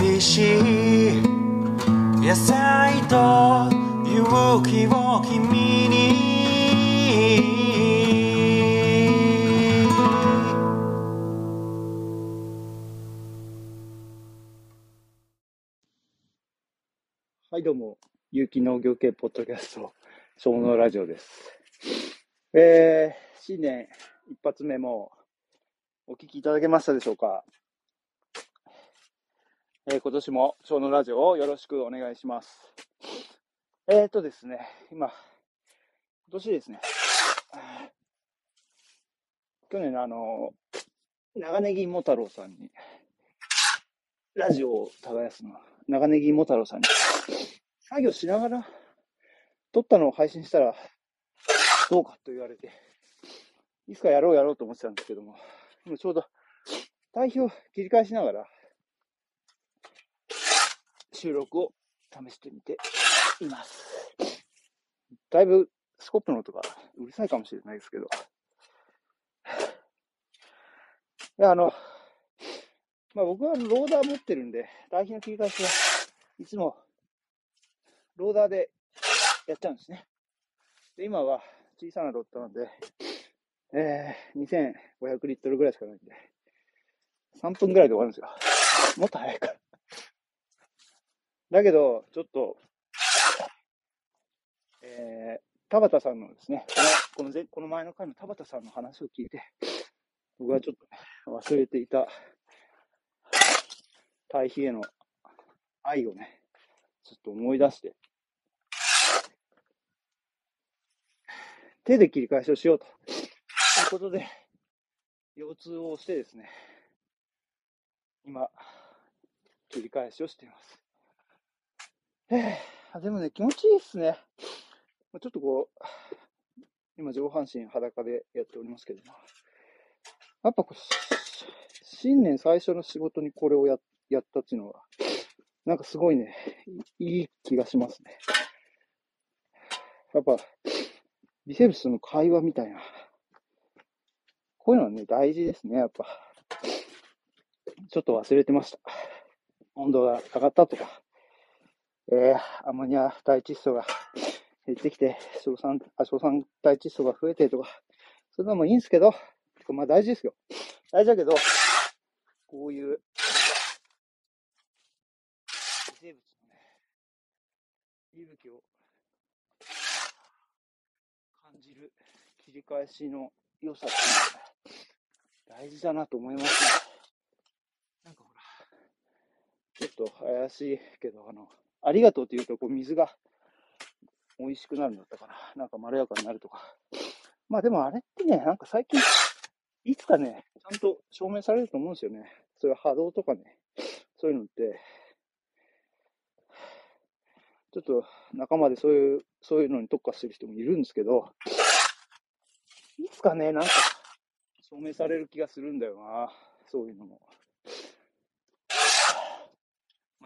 美味しい野菜と勇気を君にはい、どうも、有機農業系ポッドキャスト、小農ラジオです。えー、新年一発目もお聞きいただけましたでしょうか？え、今年も小農ラジオをよろしくお願いします。えーとですね、今、今年ですね、去年のあの、長ネギも太郎さんに、ラジオを耕すの、長ネギも太郎さんに、作業しながら撮ったのを配信したらどうかと言われて、いつかやろうやろうと思ってたんですけども、今ちょうど対比を切り返しながら収録を試してみています。だいぶスコップの音がうるさいかもしれないですけど、いや、あの、まあ僕はローダー持ってるんで、対比の切り返しはいつもローダーでやっちゃうんですね。で、今は小さなロットなんで、えー、2500リットルぐらいしかないんで、3分ぐらいで終わるんですよ。もっと早いから。だけど、ちょっと、えー、田畑さんのですね、この、この前この前の回の田畑さんの話を聞いて、僕はちょっと、ね、忘れていた、対比への愛をね、ちょっと思い出して、手で切り返しをしようということで、腰痛をしてですね、今、切り返しをしています。えー、でもね、気持ちいいっすね。ちょっとこう、今上半身裸でやっておりますけども、やっぱこう、新年最初の仕事にこれをややったっていうのは、なんかすごいね、いい気がしますね。やっぱ、微生物との会話みたいな。こういうのはね、大事ですね、やっぱ。ちょっと忘れてました。温度が上がったとか、えー、アンモニア大窒素が減ってきて、硝酸、あ、硝酸大窒素が増えてとか、そういうのもいいんですけど、まあ大事ですよ。大事だけど、こういう、微生物のね、息吹を感じる切り返しの良さっていうのは大事だなと思いますね。なんかほら、ちょっと怪しいけど、あの、ありがとうって言うと、こう水が美味しくなるんだったかな。なんかまろやかになるとか。まあでもあれってね、なんか最近、いつかね、ちゃんと証明されると思うんですよね。そういう波動とかね、そういうのって、ちょっと仲間でそういう、そういうのに特化してる人もいるんですけど、いつかね、なんか証明される気がするんだよな。そういうのも。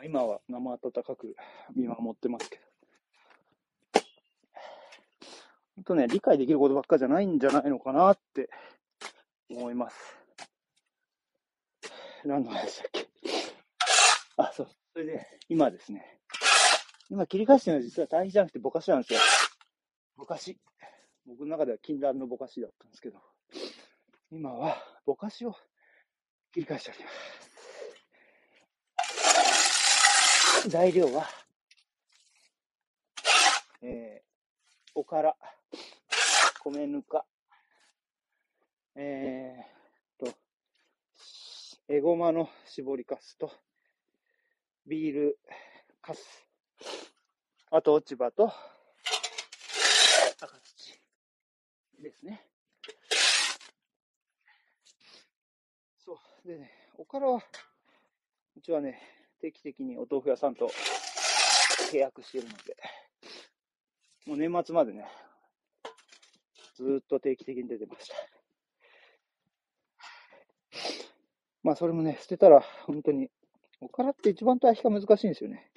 今は生温かく見守ってますけど。本当ね、理解できることばっかじゃないんじゃないのかなって思います。何の話だっけ？あ、そう。それで、今ですね。今切り返してるのは実は対比じゃなくてぼかしなんですよ。ぼかし。僕の中では禁断のぼかしだったんですけど、今はぼかしを切り返しております。材料は、えー、おから、米ぬか、えー、と、えごまの絞りかすと、ビールかす、あと落ち葉と、赤土ですね。そう。でね、おからは、うちはね、定期的にお豆腐屋さんと契約しているので、もう年末までね、ずっと定期的に出てました。まあそれもね、捨てたら本当に、おからって一番対比が難しいんですよね。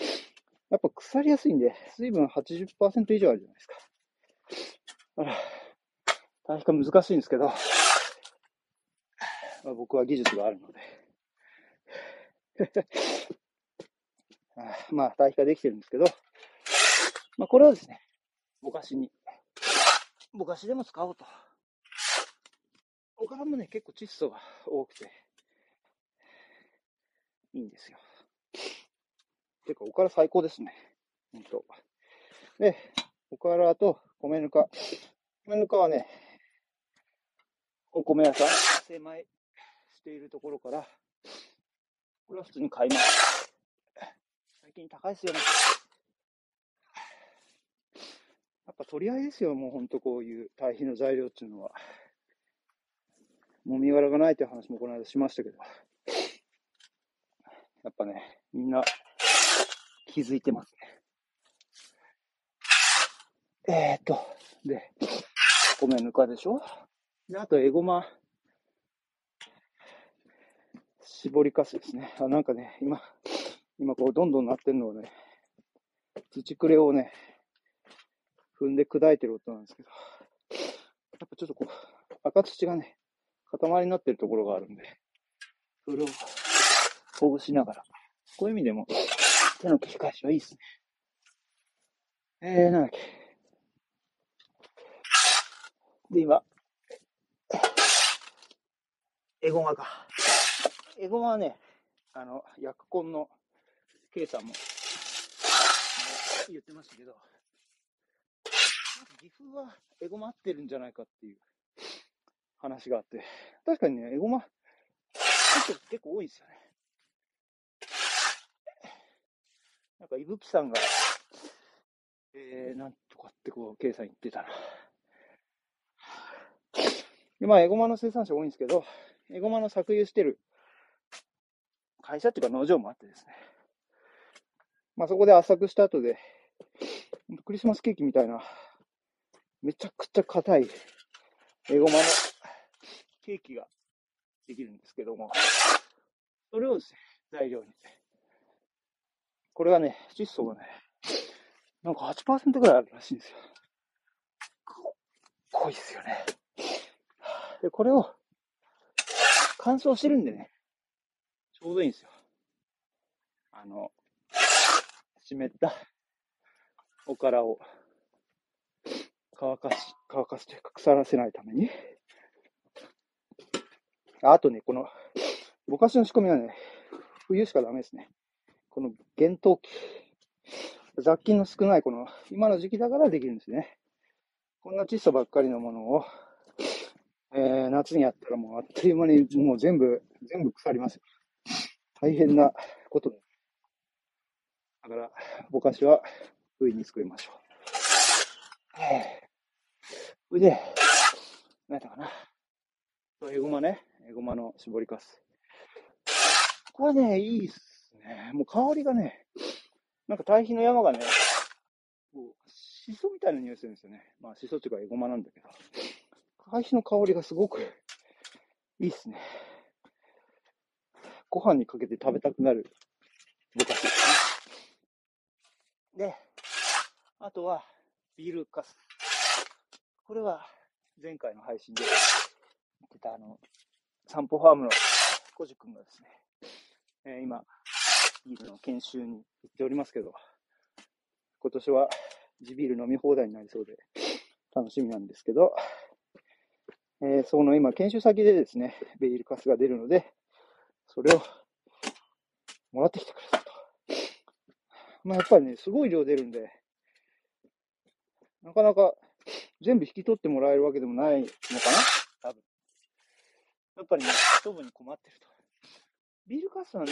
やっぱ腐りやすいんで、水分80%以上あるじゃないですか。だから、対比が難しいんですけど、まあ、僕は技術があるので。まあ、堆肥ができてるんですけど、まあ、これをですね、ぼかしに、ぼかしでも使おうと。おからもね、結構窒素が多くて、いいんですよ。ていうか、おから最高ですね。ほんと。で、おからと米ぬか。米ぬかはね、お米屋さん、精米しているところから、これは普通に買います。高いですよね。やっぱ取り合いですよ、もうほんとこういう堆肥の材料っていうのは。もみ殻がないっていう話もこの間しましたけど。やっぱね、みんな気づいてますね。えー、っと、で、米ぬかでしょ？で、あと、エゴマ、絞りかすですね。あ、なんかね、今、今こう、どんどんなってるのをね、土くれをね、踏んで砕いてる音なんですけど、やっぱちょっとこう、赤土がね、塊になってるところがあるんで、それをほぐしながら、こういう意味でも、手の切り返しはいいですね。えー、なんだっけ。で、今、エゴマか。エゴマはね、あの、薬根の K さんも、言ってましたけど、岐阜はエゴマ合ってるんじゃないかっていう話があって、確かにね、エゴマ、結構多いんですよね。なんか、いぶきさんが、えー、なんとかってこう、K さん言ってたな。で、まあ、エゴマの生産者多いんですけど、エゴマの搾油してる会社っていうか農場もあってですね。まあ、そこで圧搾した後で、クリスマスケーキみたいな、めちゃくちゃ硬いエゴマのケーキができるんですけども、それをですね、材料に。これがね、窒素がね、なんか8%ぐらいあるらしいんですよ。濃いですよね。で、これを乾燥してるんでね、ちょうどいいんですよ。あの、湿ったおからを乾かし、乾かして腐らせないために。あとね、この、ぼかしの仕込みはね、冬しかダメですね。この厳冬期。雑菌の少ないこの、今の時期だからできるんですね。こんな窒素ばっかりのものを、えー、夏にやったらもうあっという間にもう全部、全部腐ります。大変なことだ。だから、ぼかしは冬に作りましょう。えー、それで、何やったかな。エゴマね。エゴマの絞りかす。これね、いいっすね。もう香りがね、なんか堆肥の山がね、こう、シソみたいな匂いするんですよね。まあ、シソっていうかエゴマなんだけど。堆肥の香りがすごくいいっすね。ご飯にかけて食べたくなるぼかしで。あとは、ビールカス。これは、前回の配信で言ってた、あの、散歩ファームのコジ君がですね、えー、今、ビールの研修に行っておりますけど、今年は地ビール飲み放題になりそうで、楽しみなんですけど、えー、その今、研修先でですね、ビールカスが出るので、それをもらってきてくれたと。まあ、やっぱりね、すごい量出るんで、なかなか全部引き取ってもらえるわけでもないのかな？多分。やっぱりね、処分に困ってると。ビールカスはね、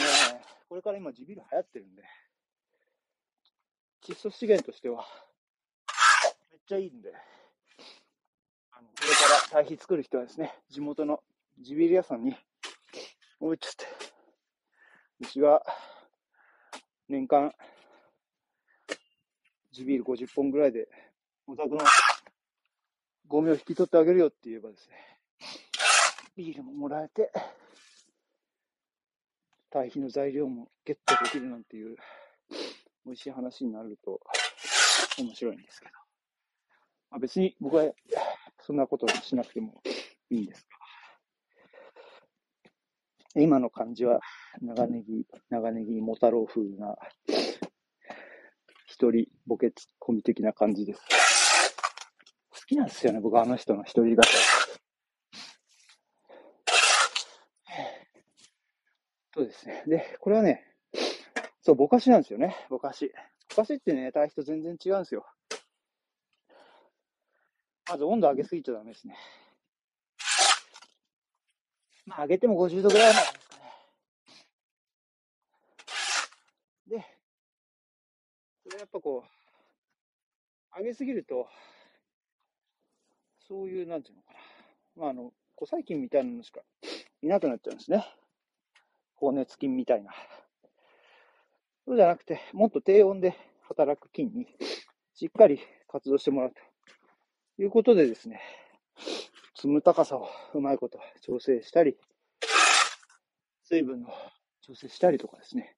これから今地ビール流行ってるんで、窒素資源としては、めっちゃいいんで、あの、これから堆肥作る人はですね、地元の地ビール屋さんに置いちゃって、うちは年間地ビール50本ぐらいで、お宅のゴミを引き取ってあげるよって言えばですね、ビールももらえて、堆肥の材料もゲットできるなんていう、美味しい話になると面白いんですけど。まあ、別に僕はそんなことしなくてもいいんですが今の感じは、長ネギ、長ネギ、モタロウ風な、一人ボケツッコミ的な感じです。好きなんですよね、僕あの人の一人語り。そうですね。で、これはね、そう、ぼかしなんですよね、ぼかし。ぼかしってね、対比と全然違うんですよ。まず温度上げすぎちゃダメですね。まあ、上げても50度ぐらいまでですかね。で、そやっぱこう、上げすぎると、そういう、なんていうのかな。まあ、あの、古細菌みたいなのしかいなくなっちゃうんですね。放熱菌みたいな。そうじゃなくて、もっと低温で働く菌にしっかり活動してもらうということでですね、積む高さをうまいこと調整したり、水分の調整したりとかですね、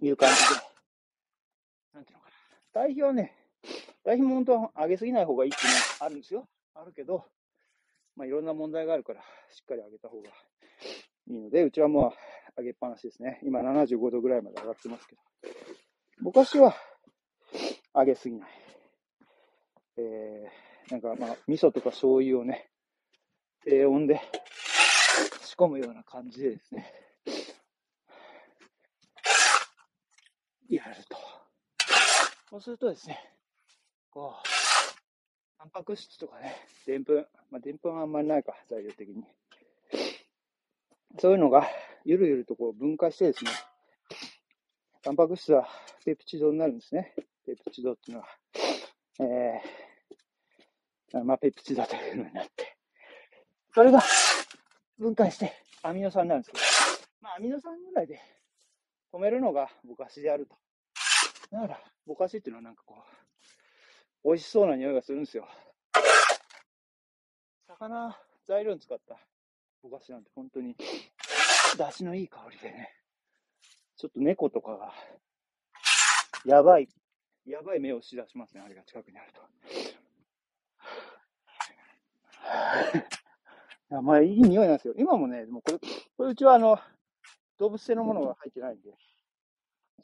いう感じで、なんていうのかな。堆肥はね、堆肥も本当は上げすぎない方がいいっていうのはあるんですよ。あるけど、まあいろんな問題があるから、しっかり上げた方がいいので、うちはもう上げっぱなしですね。今75度ぐらいまで上がってますけど。昔は上げすぎない。えー、なんかまあ、味噌とか醤油をね、低温で仕込むような感じでですね、やる。そうするとですね、こう、タンパク質とかね、でんぷん、まあ、でんぷんはあんまりないか、材料的に。そういうのがゆるゆるとこう分解してですね、タンパク質はペプチドになるんですね。ペプチドっていうのは、えー、まあ、ペプチドというのになって、それが分解してアミノ酸になるんですけど、まあ、アミノ酸ぐらいで止めるのがぼかしであると。だから、ぼかしっていうのはなんかこう、美味しそうな匂いがするんですよ。魚、材料に使ったぼかしなんて本当に、出汁のいい香りでね、ちょっと猫とかが、やばい、やばい目をしだしますね、あれが近くにあると。まあ、いい匂いなんですよ。今もね、もうこれ、これうちはあの、動物性のものが入ってないんで、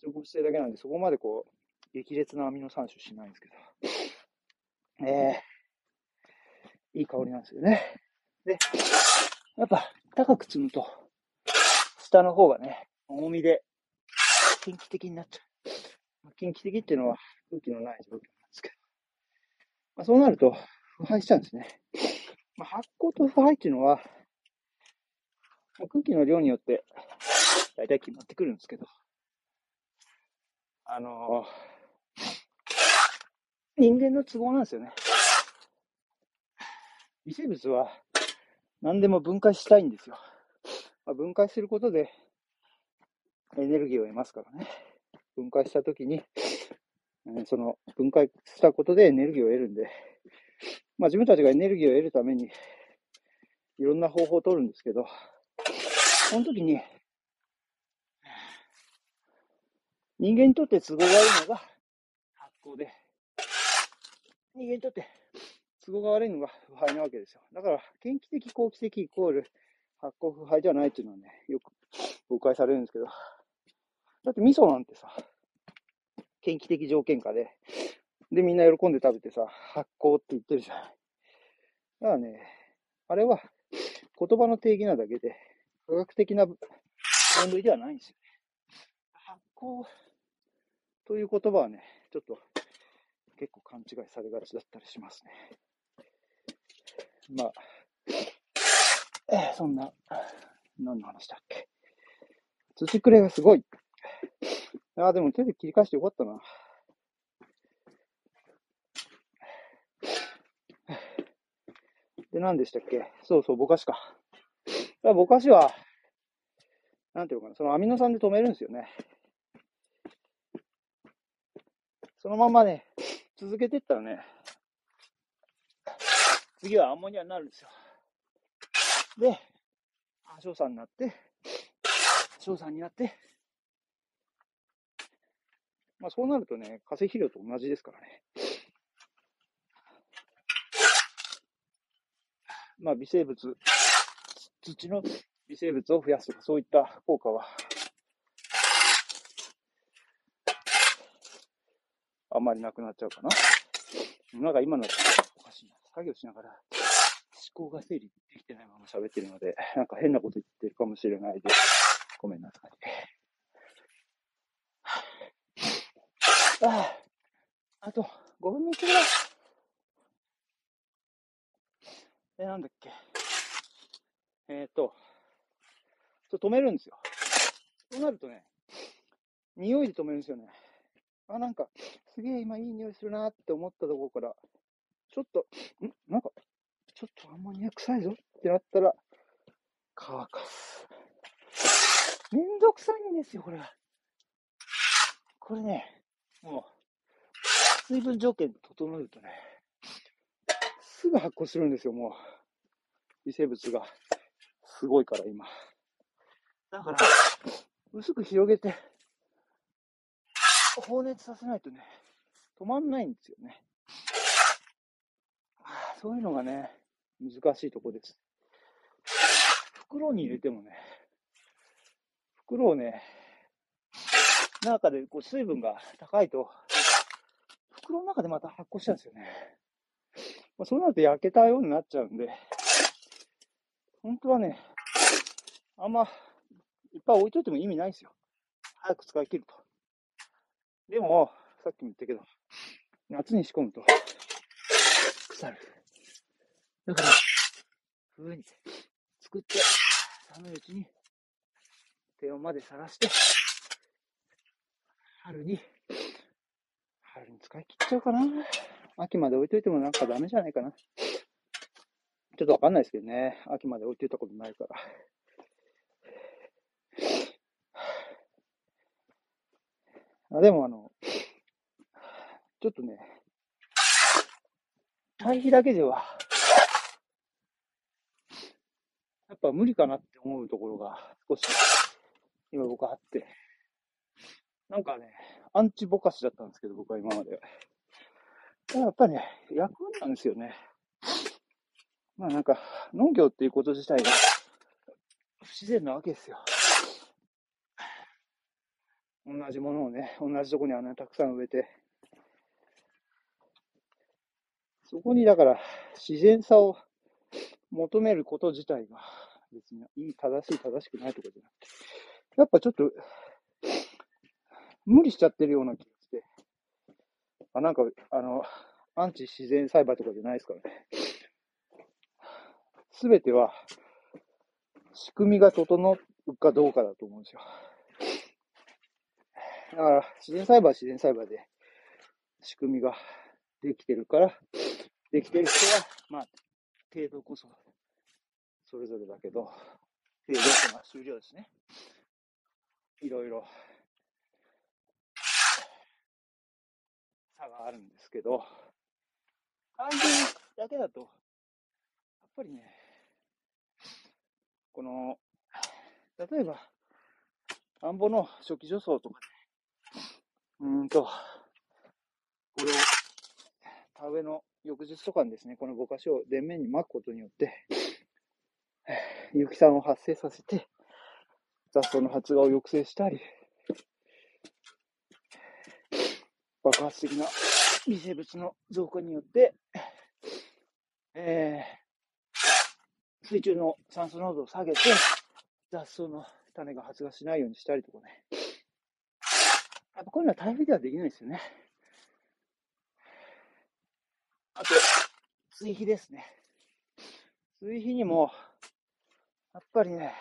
植物性だけなんで、そこまでこう、激烈なアミノ酸種しないんですけど、えー、いい香りなんですよね。で、やっぱ高く積むと、下の方がね、重みで、近畿的になっちゃう。近畿的っていうのは空気のない状況なんですけど。まあ、そうなると、腐敗しちゃうんですね。まあ、発酵と腐敗っていうのは、空気の量によって、大体決まってくるんですけど、あの、人間の都合なんですよね。微生物は、何でも分解したいんですよ。まあ、分解することでエネルギーを得ますからね。分解したときに、その分解したことでエネルギーを得るんで、まあ、自分たちがエネルギーを得るためにいろんな方法を取るんですけど、その時に人間にとって都合が悪いのが発酵で、人間にとって都合が悪いのが腐敗なわけですよ。だから、元気的、好気的イコール発酵腐敗じゃないっていうのはね、よく誤解されるんですけど。だって味噌なんてさ、元気的条件下で、で、みんな喜んで食べてさ、発酵って言ってるじゃない。だからね、あれは言葉の定義なだけで、科学的な分類ではないんですよね。発酵という言葉はね、ちょっと結構勘違いされがちだったりしますね。まあ、え、そんな、何の話だっけ。土くれがすごい。ああ、でも手で切り返してよかったな。で、何でしたっけそうそう、ぼかしか。ぼかしは、なんていうのかな、そのアミノ酸で止めるんですよね。そのままね、続けていったらね、次はアンモニアになるんですよ。で、亜硝酸になって、硝酸になって、まあそうなるとね、化成肥料と同じですからね。まあ微生物、土の微生物を増やすとか、そういった効果は、あんまりなくなっちゃうかな。なんか今のおかしいな。作業しながら思考が整理できてないまま喋ってるので、なんか変なこと言ってるかもしれないです。ごめんなさい。ああ、あと5分の1ぐらい。え、なんだっけ。えっ、ー、と、止めるんですよ。そうなるとね、匂いで止めるんですよね。あ、なんか、すげえ今いい匂いするなって思ったところから、ちょっと、ん？なんか、ちょっとアンモニア臭いぞってなったら、乾かす。めんどくさいんですよ、これは。これね、もう、水分条件整えるとね、すぐ発酵するんですよ、もう。微生物が。すごいから、今。だから、薄く広げて、放熱させないとね、止まんないんですよね。そういうのがね、難しいとこです。袋に入れてもね、袋をね、中でこう水分が高いと、袋の中でまた発酵しちゃうんですよね。まあ、そうなると焼けたようになっちゃうんで、本当はね、あんまいっぱい置いといても意味ないですよ。早く使い切ると。でも、さっきも言ったけど、夏に仕込むと、腐る。だから、風に作って、寒いうちに、低温までさらして、春に、春に使い切っちゃうかな。秋まで置いといてもなんかダメじゃないかな。ちょっとわかんないですけどね。秋まで置いといたことないから。あでもあの、ちょっとね、堆肥だけでは、やっぱ無理かなって思うところが少し今僕あって、なんかね、アンチぼかしだったんですけど、僕は今まで。やっぱね、役なんですよね。まあなんか、農業っていうこと自体が不自然なわけですよ。同じものをね、同じとこにあんなにたくさん植えて、そこにだから自然さを求めること自体が別にいい、正しい、正しくないとかじゃなくて、やっぱちょっと無理しちゃってるような気がして、あ、なんか、あの、アンチ自然栽培とかじゃないですからね。すべては仕組みが整うかどうかだと思うんですよ。だから、自然栽培は自然栽培で仕組みができてるから、できてる人は、まあ、程度こそ、それぞれだけど、程度とは終了ですね。いろいろ、差があるんですけど、単純だけだと、やっぱりね、この、例えば、田んぼの初期除草とかで、うんと、これを、田植えの翌日とかにですね、このぼかしを田面に巻くことによって、有機酸を発生させて、雑草の発芽を抑制したり、爆発的な微生物の増加によって、えー、水中の酸素濃度を下げて、雑草の種が発芽しないようにしたりとかね、やっぱこういうのは台風ではできないですよね。あと、追肥ですね。追肥にも、やっぱりね、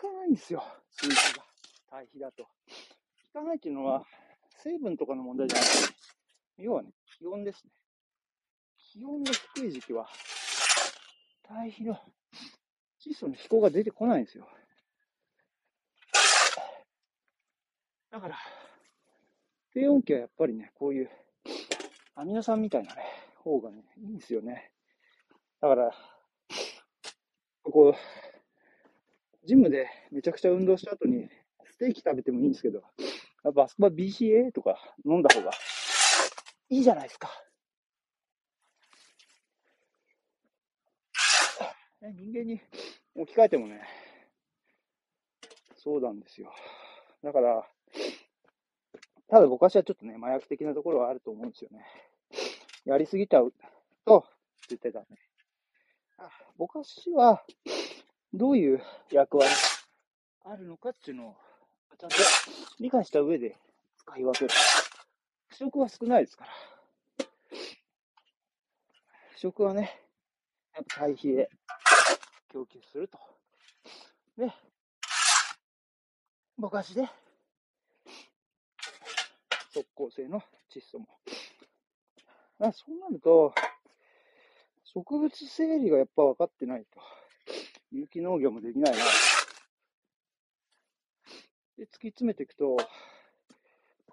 効かないんですよ。追肥が。堆肥だと。効かないっていうのは、成分とかの問題じゃなくて、要はね、気温ですね。気温が低い時期は、堆肥の窒素の飛行が出てこないんですよ。だから、低温期はやっぱりね、こういうアミノ酸みたいなね、方がね、いいんですよね。だから、こう、ジムでめちゃくちゃ運動した後に、ステーキ食べてもいいんですけど、やっぱあそこは BCA とか飲んだ方がいいじゃないですか。人間に置き換えてもね、そうなんですよ。だから、ただ僕はちょっとね、麻薬的なところはあると思うんですよね。やりすぎちゃうと、絶対ダメ。あ僕はどういう役割あるのかっていうのを、ちゃんと理解した上で使い分ける。不食は少ないですから。不食はね、やっぱ対比で供給すると。で、ぼかしで、即効性の窒素も。あそうなると、植物整理がやっぱ分かってないと、有機農業もできないな。で、突き詰めていくと、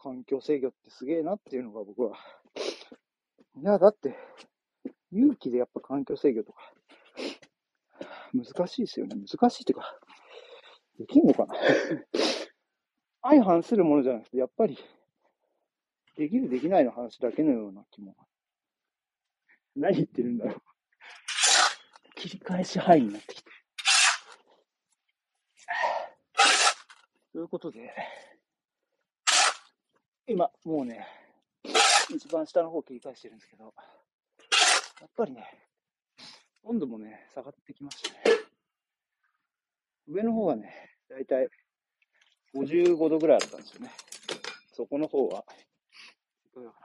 環境制御ってすげえなっていうのが僕は。いや、だって、有機でやっぱ環境制御とか、難しいですよね。難しいっていうか、できんのかな相反するものじゃなくて、やっぱり、できるできないの話だけのような気も。何言ってるんだろう。切り返し範囲になってきて。ということで、今、もうね、一番下の方切り返してるんですけど、やっぱりね、温度もね、下がってきましたね。上の方はね、だいたい55度ぐらいあったんですよね。そこの方は、どうだか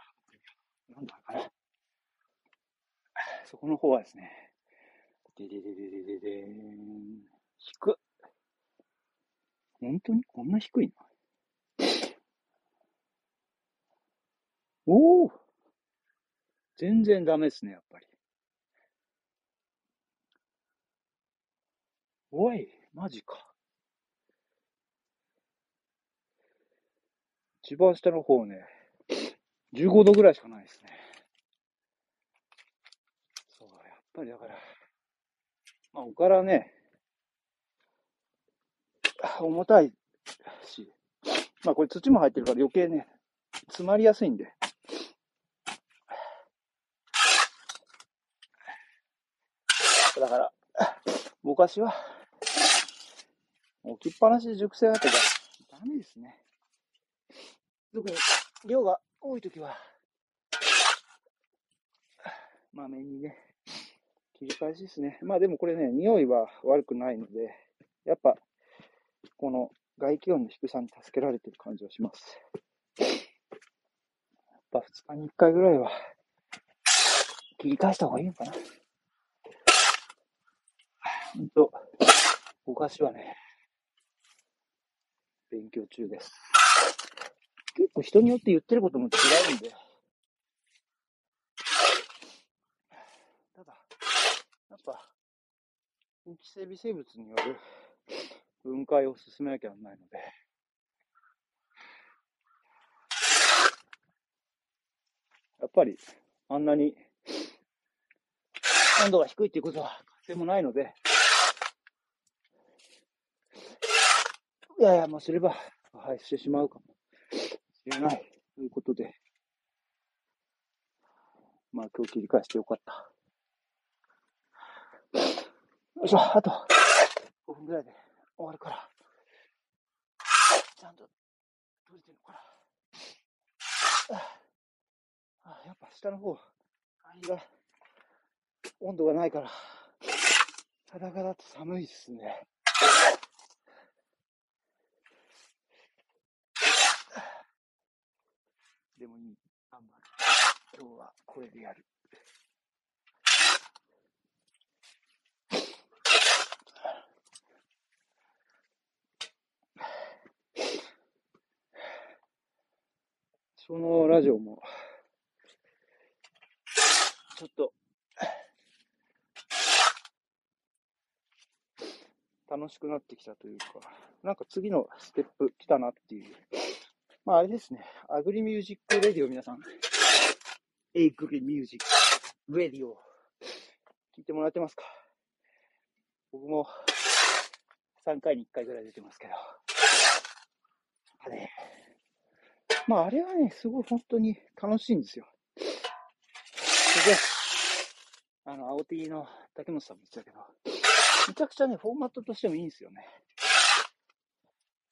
な。なんだかな。そこの方はですね、でででででででーん。低っ。本当にこんな低いの？おお全然ダメですね、やっぱり。おい、マジか。一番下の方ね、15度ぐらいしかないですね。そう、やっぱりだから、まあ、おからね、重たいし、まあこれ土も入ってるから余計ね、詰まりやすいんで。だから、ぼかしは、置きっぱなしで熟成だとか、ダメですね。特に量が多いときは、まめにね、切り返しですね。まあでもこれね、匂いは悪くないので、やっぱ、この外気温の低さに助けられてる感じはします。やっぱ2日に1回ぐらいは、切り返した方がいいのかな。ほんと、ぼかしはね、勉強中です。結構人によって言ってることも違うんで、ただ、やっぱ、有機性微生物による分解を進めなきゃならないので、やっぱり、あんなに温度が低いっていうことは確定もないので、いやいや、もうすれば破壊してしまうかも。しれないということで、まあ今日切り返してよかった。よいしょ、あと5分ぐらいで終わるから、ちゃんと閉じてるのかな。あやっぱ下の方、肺が、温度がないから、裸だと寒いっすね。でもいい。頑張る。今日はこれでやる。そのラジオも、ちょっと、楽しくなってきたというか、なんか次のステップ来たなっていう。まああれですね、アグリミュージックレディオ皆さん、アグリミュージックレディオ、聞いてもらってますか？僕も3回に1回ぐらい出てますけど。あれ、まああれはね、すごい本当に楽しいんですよ。で、あの、青 T の竹本さんも言ってたけど、めちゃくちゃね、フォーマットとしてもいいんですよね。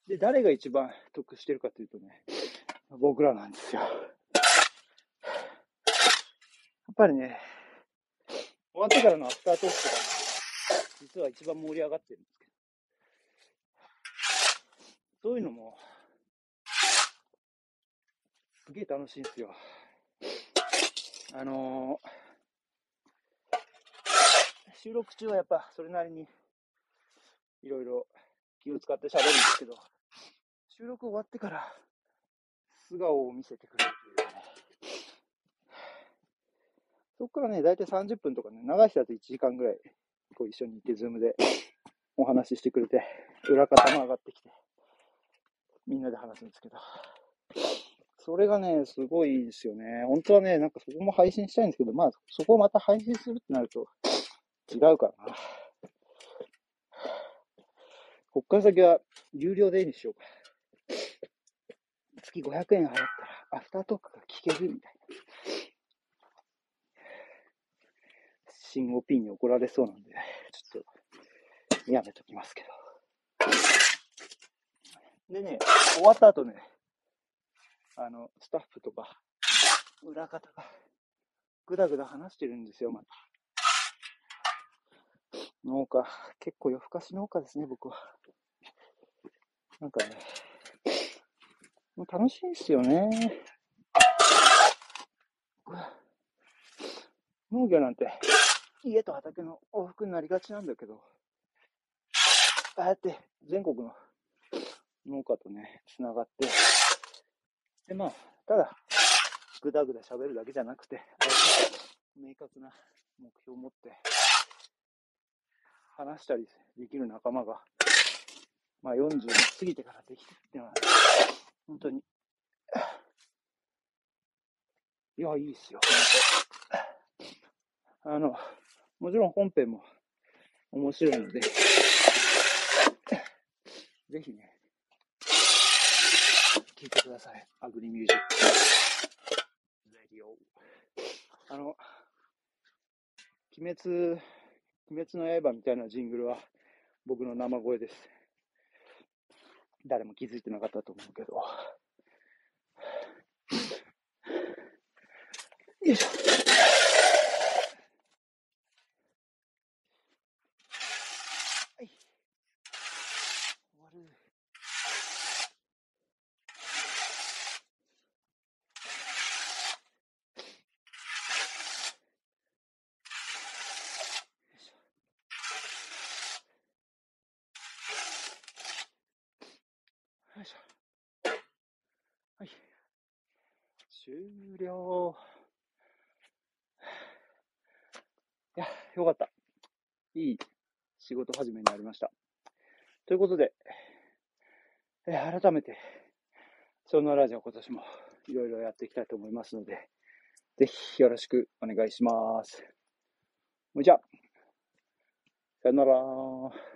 で、誰が一番得してるかというとね、僕らなんですよ。やっぱりね、終わってからのアフタートークが、実は一番盛り上がってるんですけど、そういうのも、すげえ楽しいんですよ。あのー、収録中はやっぱそれなりにいろいろ気を使って喋るんですけど、収録終わってから素顔を見せてくれるというね。そこからね、だいたい30分とかね、長い人だと1時間ぐらい、こう一緒に行って、ズームでお話ししてくれて、裏方も上がってきて、みんなで話すんですけど、それがね、すごいですよね。本当はね、なんかそこも配信したいんですけど、まあ、そこをまた配信するってなると、違うからな。こっから先は有料でいいにしようか。月500円払ったら、アフタートークが聞けるみたいな。新 OP に怒られそうなんで、ちょっと、やめときますけど。でね、終わった後ね、あの、スタッフとか、裏方が、ぐだぐだ話してるんですよ、また。農家、結構夜更かし農家ですね、僕は。なんかね、もう楽しいですよね。農業なんて、家と畑の往復になりがちなんだけど、ああやって全国の農家とね、つながって、で、まあ、ただ、ぐだぐだ喋るだけじゃなくて、明確な目標を持って、話したりできる仲間が、まあ40過ぎてからできてるっていうのは、本当に、いや、いいっすよ。あの、もちろん本編も面白いので、ぜひね、聞いてください。アグリミュージック。レディオ。あの、鬼滅、鬼滅の刃みたいなジングルは僕の生声です。誰も気づいてなかったと思うけど。よいしょ。終了。いや、よかった。いい仕事始めになりました。ということで、え改めて、そのラジオ今年もいろいろやっていきたいと思いますので、ぜひよろしくお願いします。じゃあ、さよなら